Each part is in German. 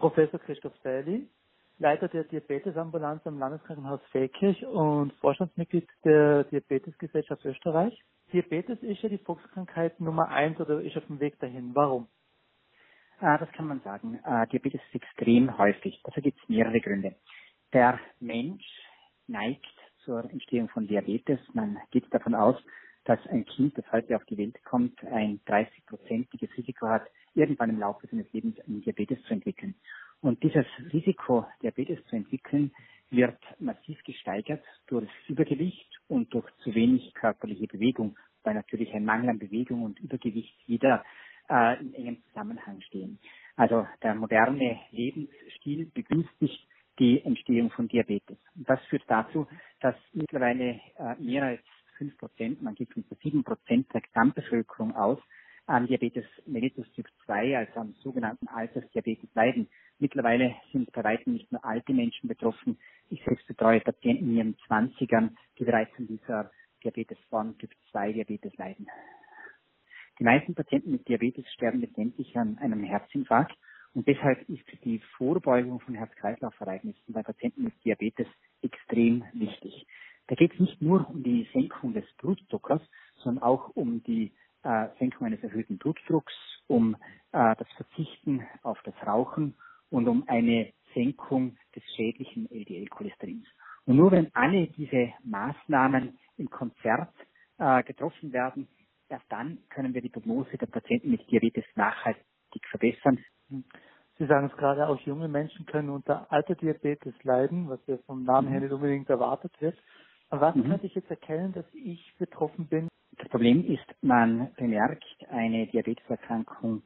Professor Christoph Seili, Leiter der Diabetesambulanz am Landeskrankenhaus Feldkirch und Vorstandsmitglied der Diabetesgesellschaft Österreich. Diabetes ist ja die Volkskrankheit Nummer eins oder ist auf dem Weg dahin. Warum? Äh, das kann man sagen. Äh, Diabetes ist extrem häufig. Dafür gibt es mehrere Gründe. Der Mensch neigt zur Entstehung von Diabetes. Man geht davon aus, dass ein Kind, das heute auf die Welt kommt, ein 30-prozentiges Risiko hat, irgendwann im Laufe seines Lebens einen Diabetes zu entwickeln. Und dieses Risiko, Diabetes zu entwickeln, wird massiv gesteigert durch Übergewicht und durch zu wenig körperliche Bewegung, weil natürlich ein Mangel an Bewegung und Übergewicht wieder äh, in engem Zusammenhang stehen. Also der moderne Lebensstil begünstigt die Entstehung von Diabetes. Und das führt dazu, dass mittlerweile äh, mehr als fünf Prozent, man geht von sieben Prozent der Gesamtbevölkerung aus, an Diabetes mellitus Typ 2, also am sogenannten Altersdiabetes leiden. Mittlerweile sind bei weitem nicht nur alte Menschen betroffen. Ich selbst betreue Patienten in ihren Zwanzigern, die bereits an dieser Diabetesform Typ 2 Diabetes leiden. Die meisten Patienten mit Diabetes sterben letztendlich an einem Herzinfarkt und deshalb ist die Vorbeugung von Herz-Kreislauf-Ereignissen bei Patienten mit Diabetes extrem wichtig. Da geht es nicht nur um die Senkung des Blutzuckers, sondern auch um die äh, Senkung eines erhöhten Blutdrucks, um äh, das Verzichten auf das Rauchen und um eine Senkung des schädlichen LDL-Cholesterins. Und nur wenn alle diese Maßnahmen im Konzert äh, getroffen werden, erst dann können wir die Prognose der Patienten mit Diabetes nachhaltig verbessern. Sie sagen es gerade, auch junge Menschen können unter Alterdiabetes leiden, was ja vom Namen her mhm. nicht unbedingt erwartet wird. Was mhm. könnte ich jetzt erkennen, dass ich betroffen bin? Das Problem ist, man bemerkt eine Diabeteserkrankung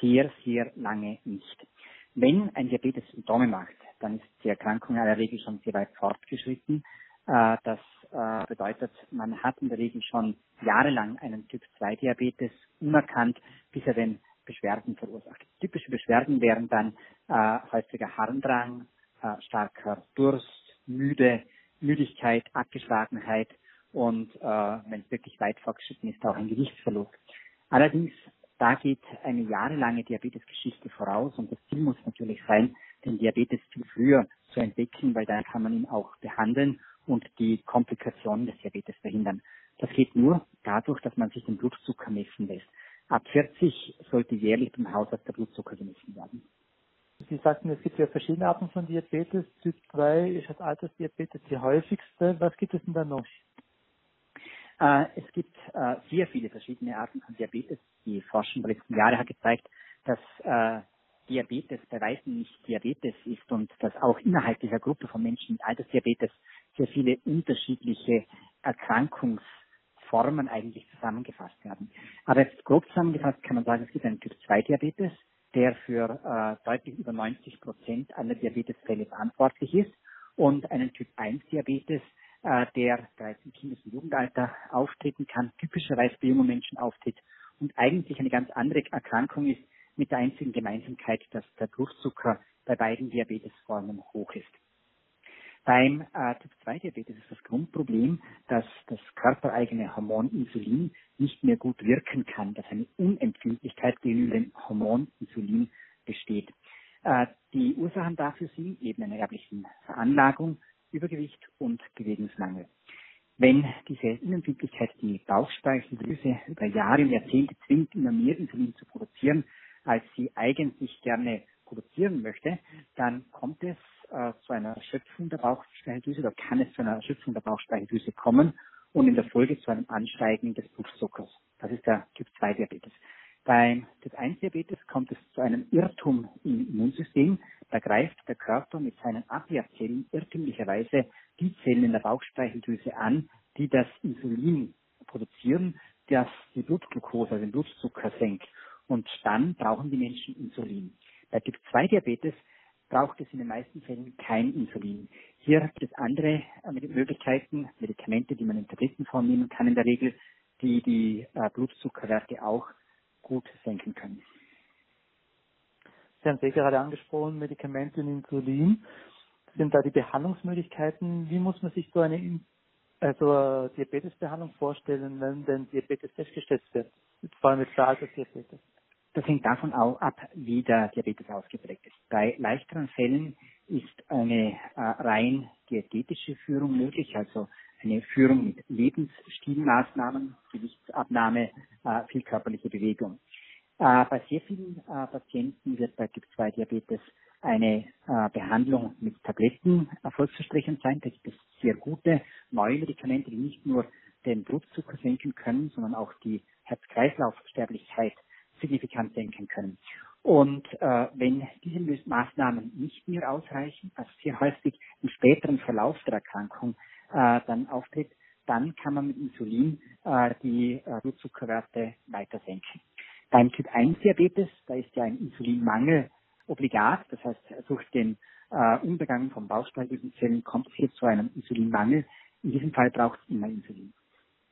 sehr, sehr lange nicht. Wenn ein Diabetes Symptome macht, dann ist die Erkrankung in der Regel schon sehr weit fortgeschritten. Äh, das äh, bedeutet, man hat in der Regel schon jahrelang einen Typ 2 Diabetes unerkannt, bis er den Beschwerden verursacht. Typische Beschwerden wären dann äh, häufiger Harndrang, starker Durst, müde, Müdigkeit, Abgeschlagenheit und äh, wenn es wirklich weit fortgeschritten ist, auch ein Gewichtsverlust. Allerdings, da geht eine jahrelange Diabetesgeschichte voraus und das Ziel muss natürlich sein, den Diabetes viel früher zu entwickeln, weil dann kann man ihn auch behandeln und die Komplikationen des Diabetes verhindern. Das geht nur dadurch, dass man sich den Blutzucker messen lässt. Ab 40 sollte jährlich beim Hausarzt der Blutzucker gemessen werden. Sie sagten, es gibt ja verschiedene Arten von Diabetes. Typ 2 ist als Altersdiabetes die häufigste. Was gibt es denn da noch? Äh, es gibt äh, sehr viele verschiedene Arten von Diabetes. Die Forschung der letzten Jahre hat gezeigt, dass äh, Diabetes bei weitem nicht Diabetes ist und dass auch innerhalb dieser Gruppe von Menschen mit Altersdiabetes sehr viele unterschiedliche Erkrankungsformen eigentlich zusammengefasst werden. Aber jetzt grob zusammengefasst kann man sagen, es gibt einen Typ 2 Diabetes, der für äh, deutlich über 90 Prozent aller Diabetesfälle verantwortlich ist und einen Typ 1 Diabetes, äh, der bereits im Kindes- und Jugendalter auftreten kann, typischerweise bei jungen Menschen auftritt und eigentlich eine ganz andere Erkrankung ist, mit der einzigen Gemeinsamkeit, dass der Blutzucker bei beiden Diabetesformen hoch ist. Beim äh, Typ 2 Diabetes ist das Grundproblem, dass das körpereigene Hormon Insulin nicht mehr gut wirken kann, dass eine Unempfindlichkeit gegenüber dem Hormon Insulin besteht. Äh, die Ursachen dafür sind eben eine erbliche Veranlagung, Übergewicht und Bewegungsmangel. Wenn diese Unempfindlichkeit die Bauchspeicheldrüse über Jahre und Jahrzehnte zwingt, immer mehr Insulin zu produzieren, als sie eigentlich gerne produzieren möchte, dann kommt es äh, zu einer Erschöpfung der Bauchspeicheldrüse oder kann es zu einer Erschöpfung der Bauchspeicheldrüse kommen und in der Folge zu einem Ansteigen des Blutzuckers. Das ist der Typ 2 Diabetes. Beim Typ 1 Diabetes kommt es zu einem Irrtum im Immunsystem. Da greift der Körper mit seinen Abwehrzellen irrtümlicherweise die Zellen in der Bauchspeicheldrüse an, die das Insulin produzieren, das die Blutglucose, also den Blutzucker senkt. Und dann brauchen die Menschen Insulin. Bei Typ 2 Diabetes braucht es in den meisten Fällen kein Insulin. Hier gibt es andere äh, Möglichkeiten, Medikamente, die man in Tablettenform nehmen kann in der Regel, die die äh, Blutzuckerwerte auch gut senken können. Sie haben es eh gerade angesprochen, Medikamente und Insulin. Sind da die Behandlungsmöglichkeiten? Wie muss man sich so eine also Diabetesbehandlung vorstellen, wenn denn Diabetes festgestellt wird? Vor allem mit Altersdiabetes. Das hängt davon auch ab, wie der Diabetes ausgeprägt ist. Bei leichteren Fällen ist eine äh, rein diätetische Führung möglich, also eine Führung mit Lebensstilmaßnahmen, Gewichtsabnahme, äh, viel körperliche Bewegung. Äh, bei sehr vielen äh, Patienten wird bei Typ 2 Diabetes eine äh, Behandlung mit Tabletten erfolgsversprechend sein. Da gibt es sehr gute neue Medikamente, die nicht nur den Blutzucker senken können, sondern auch die Herz-Kreislauf-Sterblichkeit signifikant senken können. Und äh, wenn diese Maßnahmen nicht mehr ausreichen, also sehr häufig im späteren Verlauf der Erkrankung äh, dann auftritt, dann kann man mit Insulin äh, die äh, Blutzuckerwerte weiter senken. Beim Typ 1 Diabetes, da ist ja ein Insulinmangel obligat, das heißt durch den äh, Umgang von Bauchspeicheldrüsenzellen kommt es hier zu einem Insulinmangel. In diesem Fall braucht es immer Insulin.